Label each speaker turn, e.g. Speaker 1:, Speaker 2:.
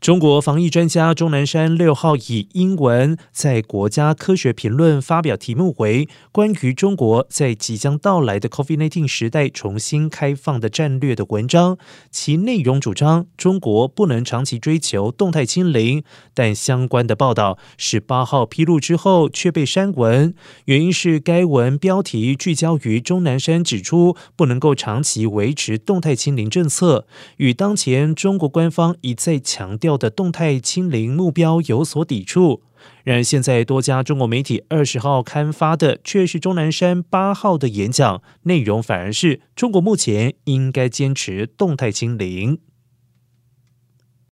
Speaker 1: 中国防疫专家钟南山六号以英文在《国家科学评论》发表题目为“关于中国在即将到来的 COVID-19 时代重新开放的战略”的文章，其内容主张中国不能长期追求动态清零，但相关的报道十八号披露之后却被删文，原因是该文标题聚焦于钟南山指出不能够长期维持动态清零政策，与当前中国官方一再强调。的动态清零目标有所抵触。然而，现在多家中国媒体二十号刊发的却是钟南山八号的演讲内容，反而是中国目前应该坚持动态清零。